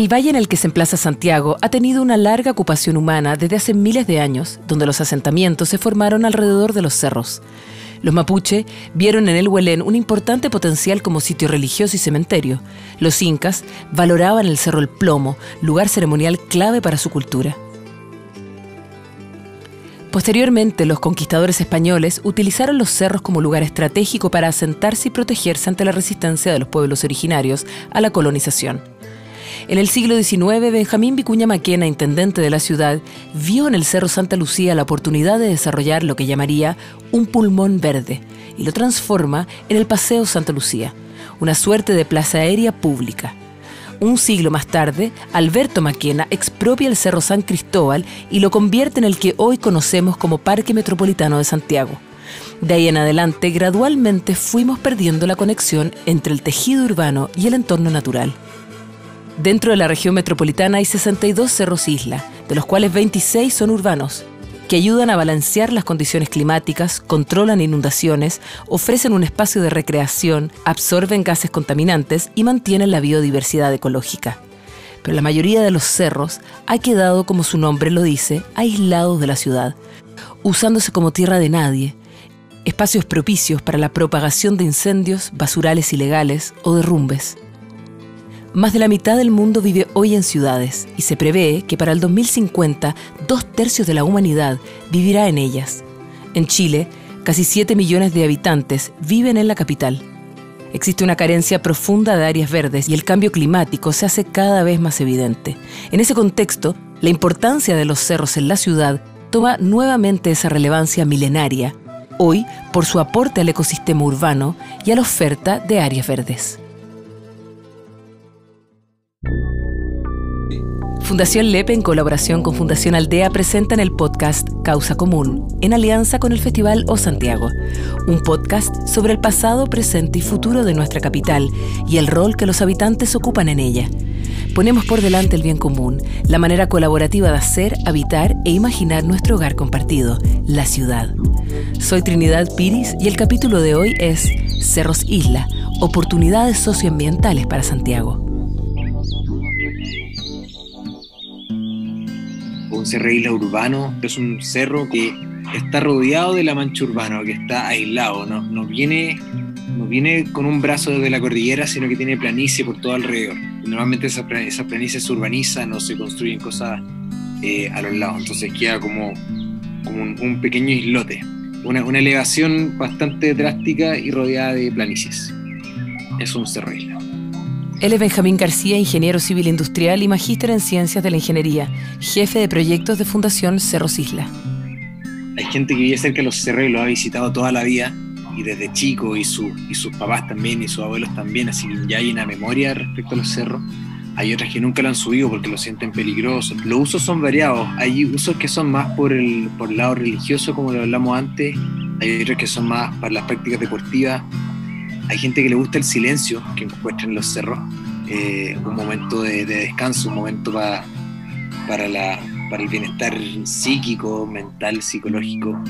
El valle en el que se emplaza Santiago ha tenido una larga ocupación humana desde hace miles de años, donde los asentamientos se formaron alrededor de los cerros. Los mapuche vieron en el Huelén un importante potencial como sitio religioso y cementerio. Los incas valoraban el Cerro El Plomo, lugar ceremonial clave para su cultura. Posteriormente, los conquistadores españoles utilizaron los cerros como lugar estratégico para asentarse y protegerse ante la resistencia de los pueblos originarios a la colonización. En el siglo XIX, Benjamín Vicuña Maquena, intendente de la ciudad, vio en el Cerro Santa Lucía la oportunidad de desarrollar lo que llamaría un pulmón verde y lo transforma en el Paseo Santa Lucía, una suerte de plaza aérea pública. Un siglo más tarde, Alberto Maquena expropia el Cerro San Cristóbal y lo convierte en el que hoy conocemos como Parque Metropolitano de Santiago. De ahí en adelante, gradualmente fuimos perdiendo la conexión entre el tejido urbano y el entorno natural. Dentro de la región metropolitana hay 62 cerros isla, de los cuales 26 son urbanos, que ayudan a balancear las condiciones climáticas, controlan inundaciones, ofrecen un espacio de recreación, absorben gases contaminantes y mantienen la biodiversidad ecológica. Pero la mayoría de los cerros ha quedado, como su nombre lo dice, aislados de la ciudad, usándose como tierra de nadie, espacios propicios para la propagación de incendios, basurales ilegales o derrumbes. Más de la mitad del mundo vive hoy en ciudades y se prevé que para el 2050 dos tercios de la humanidad vivirá en ellas. En Chile, casi 7 millones de habitantes viven en la capital. Existe una carencia profunda de áreas verdes y el cambio climático se hace cada vez más evidente. En ese contexto, la importancia de los cerros en la ciudad toma nuevamente esa relevancia milenaria, hoy por su aporte al ecosistema urbano y a la oferta de áreas verdes. Fundación Lepe, en colaboración con Fundación Aldea, presentan el podcast Causa Común, en alianza con el Festival O Santiago, un podcast sobre el pasado, presente y futuro de nuestra capital y el rol que los habitantes ocupan en ella. Ponemos por delante el bien común, la manera colaborativa de hacer, habitar e imaginar nuestro hogar compartido, la ciudad. Soy Trinidad Piris y el capítulo de hoy es Cerros Isla, oportunidades socioambientales para Santiago. Isla urbano, es un cerro que está rodeado de la mancha urbana, que está aislado, no, no, viene, no viene con un brazo desde la cordillera, sino que tiene planicie por todo alrededor. Normalmente esas, esa planicies se urbanizan o se construyen cosas eh, a los lados, entonces queda como, como un, pequeño islote, una, una elevación bastante drástica y rodeada de planicies. Es un cerro isla. Él es Benjamín García, ingeniero civil industrial y magíster en ciencias de la ingeniería, jefe de proyectos de Fundación Cerros Isla. Hay gente que vive cerca de los cerros y lo ha visitado toda la vida, y desde chico, y, su, y sus papás también, y sus abuelos también, así que ya hay una memoria respecto a los cerros. Hay otras que nunca lo han subido porque lo sienten peligroso. Los usos son variados. Hay usos que son más por el, por el lado religioso, como lo hablamos antes. Hay otros que son más para las prácticas deportivas hay gente que le gusta el silencio que encuentra en los cerros, eh, un momento de, descanso, un momento para, la, para el bienestar psíquico, mental, psicológico.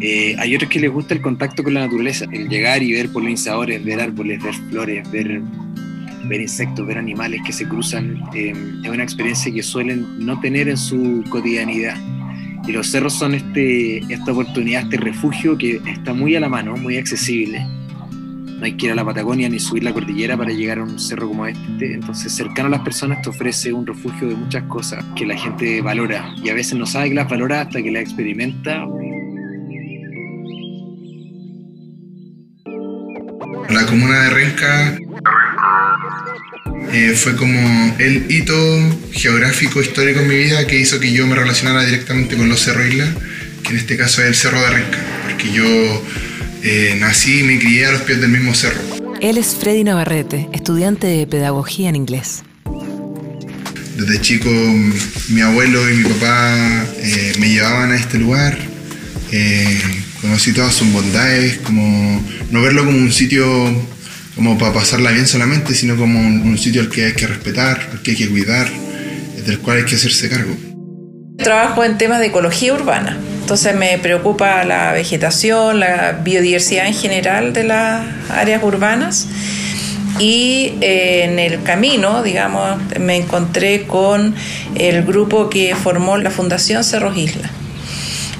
Eh, hay otros que les gusta el contacto con la naturaleza, el llegar y ver polinizadores, ver árboles, ver flores, ver, ver insectos, ver animales que se cruzan. Eh, es una experiencia que suelen no tener en su cotidianidad. Y los cerros son este, esta oportunidad, este refugio que está muy a la mano, muy accesible no hay que ir a la Patagonia ni subir la cordillera para llegar a un cerro como este. Entonces, cercano a las personas te ofrece un refugio de muchas cosas que la gente valora y a veces no sabe que las valora hasta que las experimenta. La comuna de Renca eh, fue como el hito geográfico histórico en mi vida que hizo que yo me relacionara directamente con los Cerro Isla, que en este caso es el Cerro de Renca, porque yo eh, nací y me crié a los pies del mismo cerro. Él es Freddy Navarrete, estudiante de pedagogía en inglés. Desde chico mi abuelo y mi papá eh, me llevaban a este lugar. Eh, conocí todas sus bondades, como no verlo como un sitio como para pasarla bien solamente, sino como un, un sitio al que hay que respetar, al que hay que cuidar, del cual hay que hacerse cargo. Trabajo en temas de ecología urbana. Entonces me preocupa la vegetación, la biodiversidad en general de las áreas urbanas y eh, en el camino, digamos, me encontré con el grupo que formó la Fundación Cerros Isla.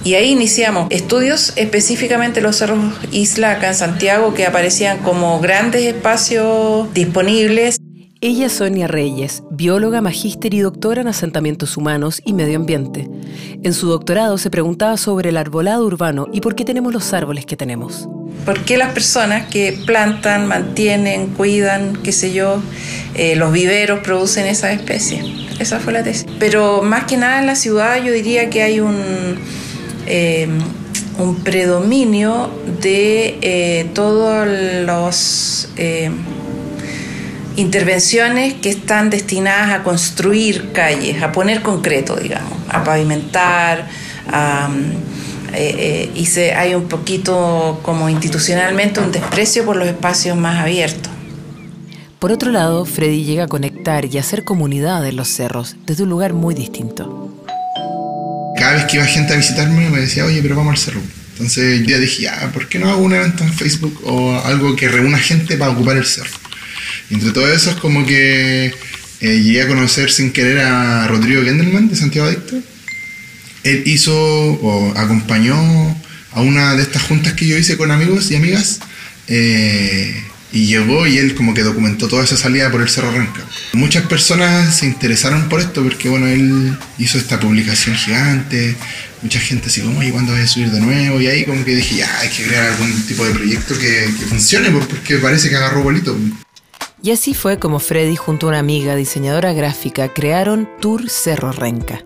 Y ahí iniciamos estudios específicamente los cerros Isla acá en Santiago que aparecían como grandes espacios disponibles. Ella es Sonia Reyes, bióloga, magíster y doctora en asentamientos humanos y medio ambiente. En su doctorado se preguntaba sobre el arbolado urbano y por qué tenemos los árboles que tenemos. ¿Por qué las personas que plantan, mantienen, cuidan, qué sé yo, eh, los viveros producen esas especies? Esa fue la tesis. Pero más que nada en la ciudad yo diría que hay un, eh, predominio de eh, todos los intervenciones que están destinadas a construir calles, a poner concreto, digamos, a pavimentar, eh, eh, y se, hay un poquito como institucionalmente un desprecio por los espacios más abiertos. Por otro lado, Freddy llega a conectar y hacer comunidad en los cerros desde un lugar muy distinto. Cada vez que iba gente a visitarme me decía, oye, pero vamos al cerro. Entonces yo dije, ¿por qué no hago un evento en Facebook o algo que reúna gente para ocupar el cerro? Entre todo eso es como que eh, llegué a conocer sin querer a Rodrigo Gendelman de Santiago Adicto. Él hizo o acompañó a una de estas juntas que yo hice con amigos y amigas. Eh, y llegó y él como que documentó toda esa salida por el Cerro Renca. Muchas personas se interesaron por esto porque bueno, él hizo esta publicación gigante, mucha gente así como, ¿y cuándo voy a subir de nuevo? Y ahí como que dije, ya, hay que crear algún tipo de proyecto que, que funcione porque parece que agarró bolito. Y así fue como Freddy junto a una amiga diseñadora gráfica crearon Tour Cerro Renca.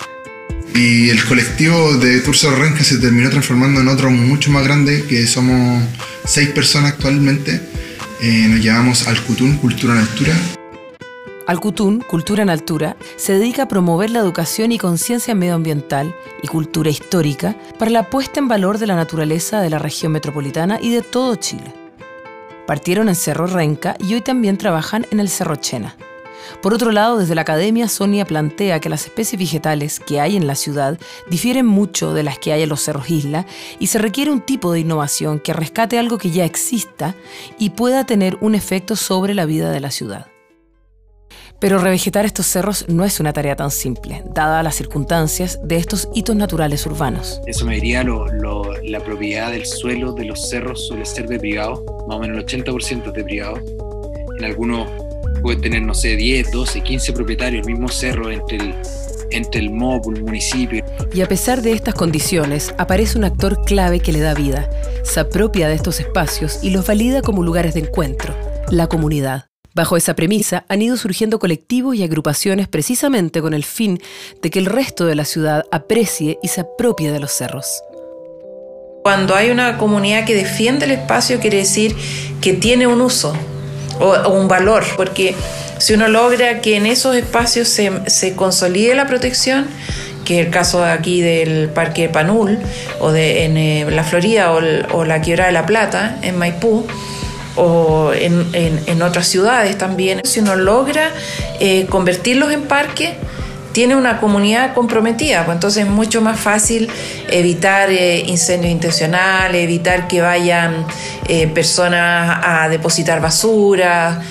Y el colectivo de Tour Cerro Renca se terminó transformando en otro mucho más grande, que somos seis personas actualmente. Eh, nos llamamos Alcutún, Cultura en Altura. Alcutún, Cultura en Altura, se dedica a promover la educación y conciencia medioambiental y cultura histórica para la puesta en valor de la naturaleza de la región metropolitana y de todo Chile. Partieron en Cerro Renca y hoy también trabajan en el Cerro Chena. Por otro lado, desde la academia, Sonia plantea que las especies vegetales que hay en la ciudad difieren mucho de las que hay en los cerros isla y se requiere un tipo de innovación que rescate algo que ya exista y pueda tener un efecto sobre la vida de la ciudad. Pero revegetar estos cerros no es una tarea tan simple, dadas las circunstancias de estos hitos naturales urbanos. Eso me diría la propiedad del suelo de los cerros suele ser de privado, más o menos el 80% es de privado. En algunos puede tener, no sé, 10, 12, 15 propietarios, el mismo cerro entre el, entre el el municipio. Y a pesar de estas condiciones, aparece un actor clave que le da vida, se apropia de estos espacios y los valida como lugares de encuentro, la comunidad. Bajo esa premisa han ido surgiendo colectivos y agrupaciones precisamente con el fin de que el resto de la ciudad aprecie y se apropie de los cerros. Cuando hay una comunidad que defiende el espacio quiere decir que tiene un uso o, un valor, porque si uno logra que en esos espacios se, consolide la protección, que es el caso aquí del Parque Panul o de en, eh, la Florida o, la Quiebra de la Plata en Maipú, o en, otras ciudades también. Si uno logra eh, convertirlos en parques, tiene una comunidad comprometida, pues entonces es mucho más fácil evitar eh, incendios intencionales, evitar que vayan eh, personas a depositar basura.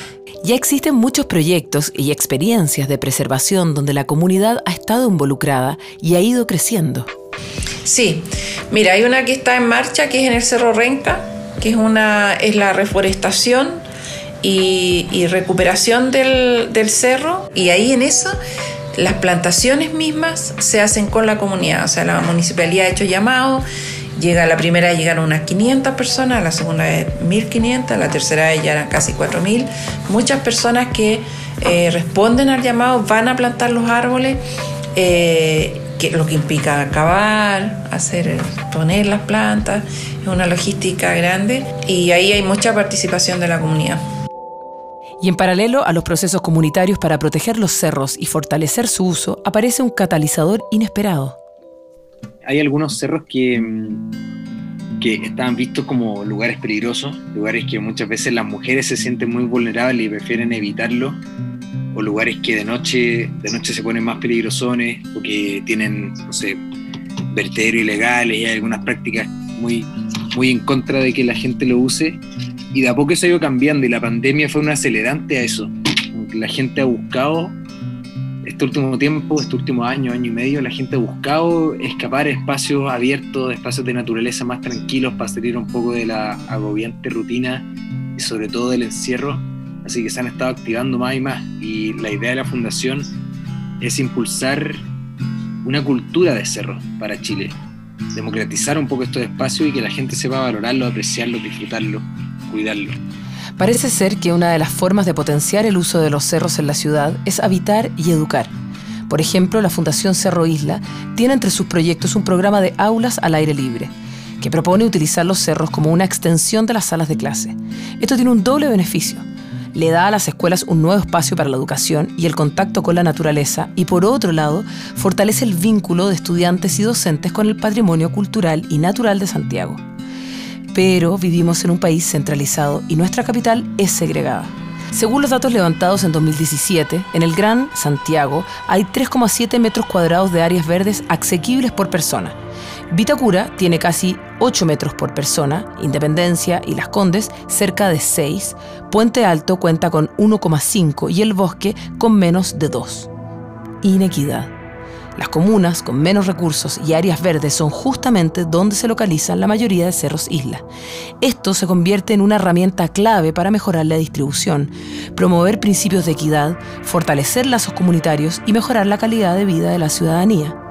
Ya existen muchos proyectos y experiencias de preservación donde la comunidad ha estado involucrada y ha ido creciendo. Sí, mira, hay una que está en marcha que es en el Cerro Renca, que es, una, es la reforestación y, recuperación del, cerro, y ahí en eso las plantaciones mismas se hacen con la comunidad, o sea, la municipalidad ha hecho llamado, llega la primera llegaron unas 500 personas, la segunda es 1500, la tercera ya eran casi 4000, muchas personas que eh, responden al llamado van a plantar los árboles. Eh, lo que implica acabar, hacer, poner las plantas, es una logística grande y ahí hay mucha participación de la comunidad. Y en paralelo a los procesos comunitarios para proteger los cerros y fortalecer su uso, aparece un catalizador inesperado. Hay algunos cerros que, mm, que estaban vistos como lugares peligrosos, lugares que muchas veces las mujeres se sienten muy vulnerables y prefieren evitarlo o lugares que de noche, de noche se ponen más peligrosones o que tienen, no sé, vertederos ilegales y hay algunas prácticas muy, muy en contra de que la gente lo use. Y de a poco eso ha ido cambiando y la pandemia fue un acelerante a eso. La gente ha buscado, este último tiempo, este último año, año y medio, la gente ha buscado escapar a espacios abiertos, espacios de naturaleza más tranquilos para salir un poco de la agobiante rutina y sobre todo del encierro. Así que se han estado activando más y más. Y la idea de la fundación es impulsar una cultura de cerro para Chile. Democratizar un poco estos espacios y que la gente sepa valorarlo, apreciarlo, disfrutarlo, Parece ser que una de las formas de potenciar el uso de los cerros en la ciudad es habitar y educar. Por ejemplo, la Fundación Cerro Isla tiene entre sus proyectos un programa de aulas al aire libre, que propone utilizar los cerros como una extensión de las salas de clase. Esto tiene un doble beneficio le da a las escuelas un nuevo espacio para la educación y el contacto con la naturaleza y por otro lado fortalece el vínculo de estudiantes y docentes con el patrimonio cultural y natural de Santiago. Pero vivimos en un país centralizado y nuestra capital es segregada. Según los datos levantados en 2017, en el Gran Santiago hay 3,7 metros cuadrados de áreas verdes asequibles por persona Vitacura tiene casi 8 metros por persona, Independencia y Las Condes cerca de 6, Puente Alto cuenta con 1,5 y el Bosque con menos de 2. Inequidad. Las comunas con menos recursos y áreas verdes son justamente donde se localizan la mayoría de cerros isla. Esto se convierte en una herramienta clave para mejorar la distribución, promover principios de equidad, fortalecer lazos comunitarios y mejorar la calidad de vida de la ciudadanía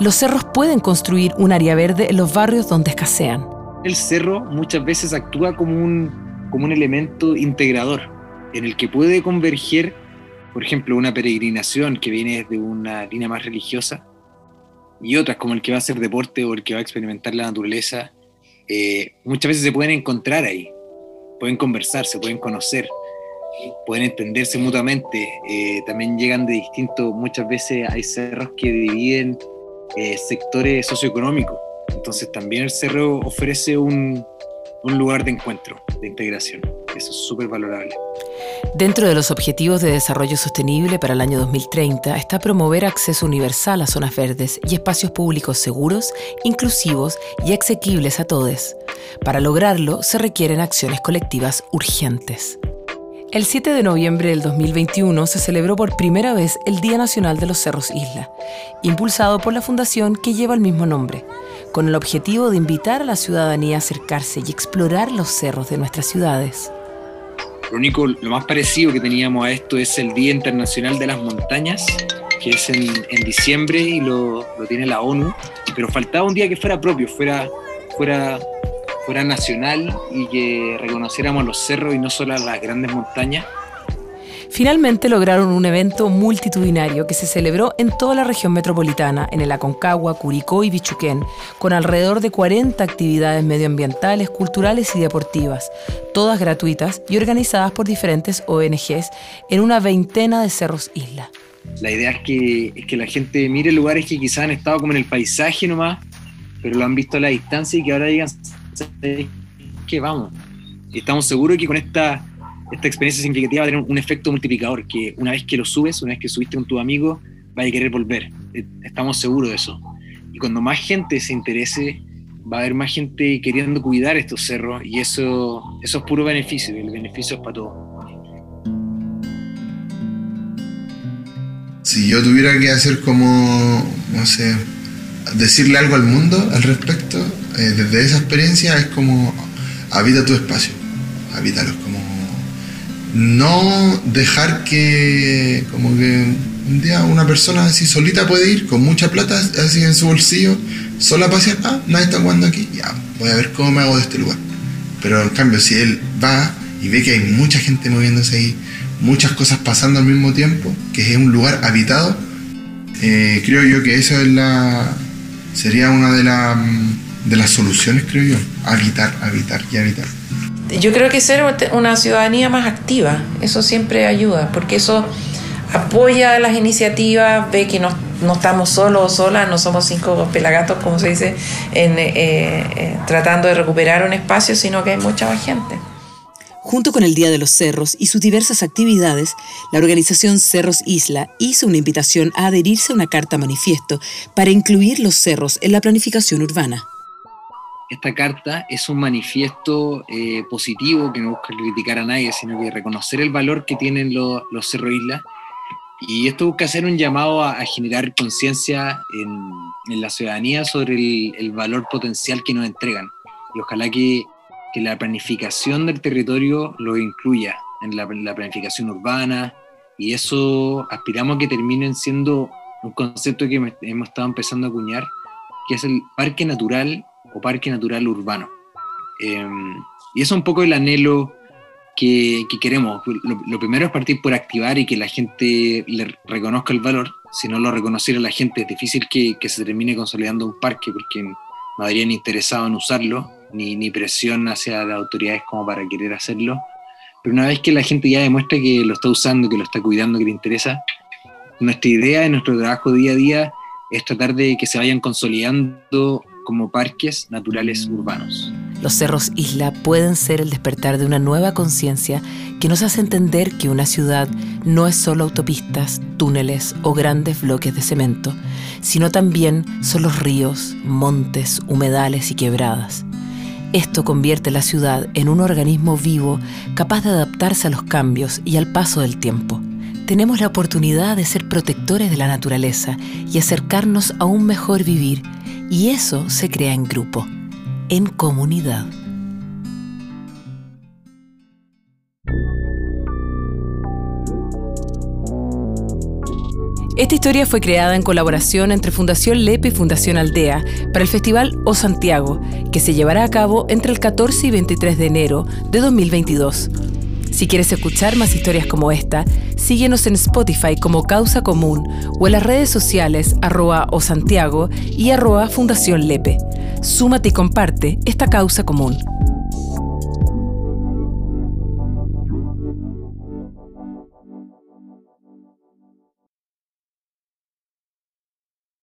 los cerros pueden construir un área verde en los barrios donde escasean. El cerro muchas veces actúa como un, como un elemento integrador, en el que puede converger, por ejemplo, una peregrinación que viene desde una línea más religiosa y otras como el que va a hacer deporte o el que va a experimentar la naturaleza, eh, muchas veces se pueden encontrar ahí, pueden conversar, se pueden conocer, pueden entenderse mutuamente, eh, también llegan de distintos, muchas veces hay cerros que dividen eh, sectores socioeconómicos. Entonces también el cerro ofrece un, un lugar de encuentro, de integración. Eso es súper valorable. Dentro de los Objetivos de Desarrollo Sostenible para el año 2030 está promover acceso universal a zonas verdes y espacios públicos seguros, inclusivos y asequibles a todos. Para lograrlo se requieren acciones colectivas urgentes. El 7 de noviembre del 2021 se celebró por primera vez el Día Nacional de los Cerros Isla, impulsado por la fundación que lleva el mismo nombre, con el objetivo de invitar a la ciudadanía a acercarse y explorar los cerros de nuestras ciudades. Lo único, lo más parecido que teníamos a esto es el Día Internacional de las Montañas, que es en, diciembre y lo, lo, tiene la ONU, pero faltaba un día que fuera propio, fuera, fuera fuera nacional y que reconociéramos los cerros y no solo las grandes montañas. Finalmente lograron un evento multitudinario que se celebró en toda la región metropolitana, en el Aconcagua, Curicó y Bichuquén, con alrededor de 40 actividades medioambientales, culturales y deportivas, todas gratuitas y organizadas por diferentes ONGs en una veintena de cerros isla. La idea es que, es que la gente mire lugares que quizás han estado como en el paisaje nomás, pero lo han visto a la distancia y que ahora digan, que vamos. Estamos seguros que con esta, esta experiencia significativa va a tener un, efecto multiplicador, que una vez que lo subes, una vez que subiste con tu amigo, va a querer volver. Eh, estamos seguros de eso. Y cuando más gente se interese, va a haber más gente queriendo cuidar estos cerros y eso, eso es puro beneficio, el beneficio es para todos. Si yo tuviera que hacer como, no sé, decirle algo al mundo al respecto, eh, desde esa experiencia es como habita tu espacio, habítalos, como no dejar que como que un día una persona así solita puede ir con mucha plata así en su bolsillo, sola pasear, ah, nadie está jugando aquí, ya, voy a ver cómo me hago de este lugar. Pero en cambio, si él va y ve que hay mucha gente moviéndose ahí, muchas cosas pasando al mismo tiempo, que es un lugar habitado, eh, creo yo que eso es la, sería una de, de las soluciones, creo yo. Habitar, habitar y habitar. Yo creo que ser una ciudadanía más activa, eso siempre ayuda, porque eso apoya las iniciativas, ve que no, estamos solos o solas, no somos cinco pelagatos, como se dice, en, eh, eh, tratando de recuperar un espacio, sino que hay mucha más gente. Junto con el Día de los Cerros y sus diversas actividades, la organización Cerros Isla hizo una invitación a adherirse a una carta manifiesto para incluir los cerros en la planificación urbana. Esta carta es un manifiesto eh, positivo que no busca criticar a nadie, sino que reconocer el valor que tienen los, los Cerro Islas. Y esto busca hacer un llamado a, generar conciencia en, en, la ciudadanía sobre el, el, valor potencial que nos entregan. Y ojalá que, que la planificación del territorio lo incluya en la, la planificación urbana, y eso aspiramos a que terminen siendo un concepto que hemos estado empezando a acuñar, que es el parque natural o parque natural urbano. Em, y eso es un poco el anhelo que, que queremos. Lo, primero es partir por activar y que la gente le reconozca el valor. Si no lo reconociera la gente, es difícil que, que se termine consolidando un parque porque no habrían interesado en usarlo, ni, ni presión hacia las autoridades como para querer hacerlo. Pero una vez que la gente ya demuestra que lo está usando, que lo está cuidando, que le interesa, nuestra idea en nuestro trabajo día a día es tratar de que se vayan consolidando como parques naturales urbanos. Los cerros isla pueden ser el despertar de una nueva conciencia que nos hace entender que una ciudad no es solo autopistas, túneles o grandes bloques de cemento, sino también son los ríos, montes, humedales y quebradas. Esto convierte la ciudad en un organismo vivo capaz de adaptarse a los cambios y al paso del tiempo. Tenemos la oportunidad de ser protectores de la naturaleza y acercarnos a un mejor vivir, y eso se crea en grupo, en comunidad. Esta historia fue creada en colaboración entre Fundación Lepe y Fundación Aldea para el Festival O Santiago, que se llevará a cabo entre el 14 y 23 de enero de 2022. Si quieres escuchar más historias como esta, síguenos en Spotify como Causa Común o en las redes sociales arroba o Santiago y arroba Fundación Lepe. Súmate y comparte esta causa común.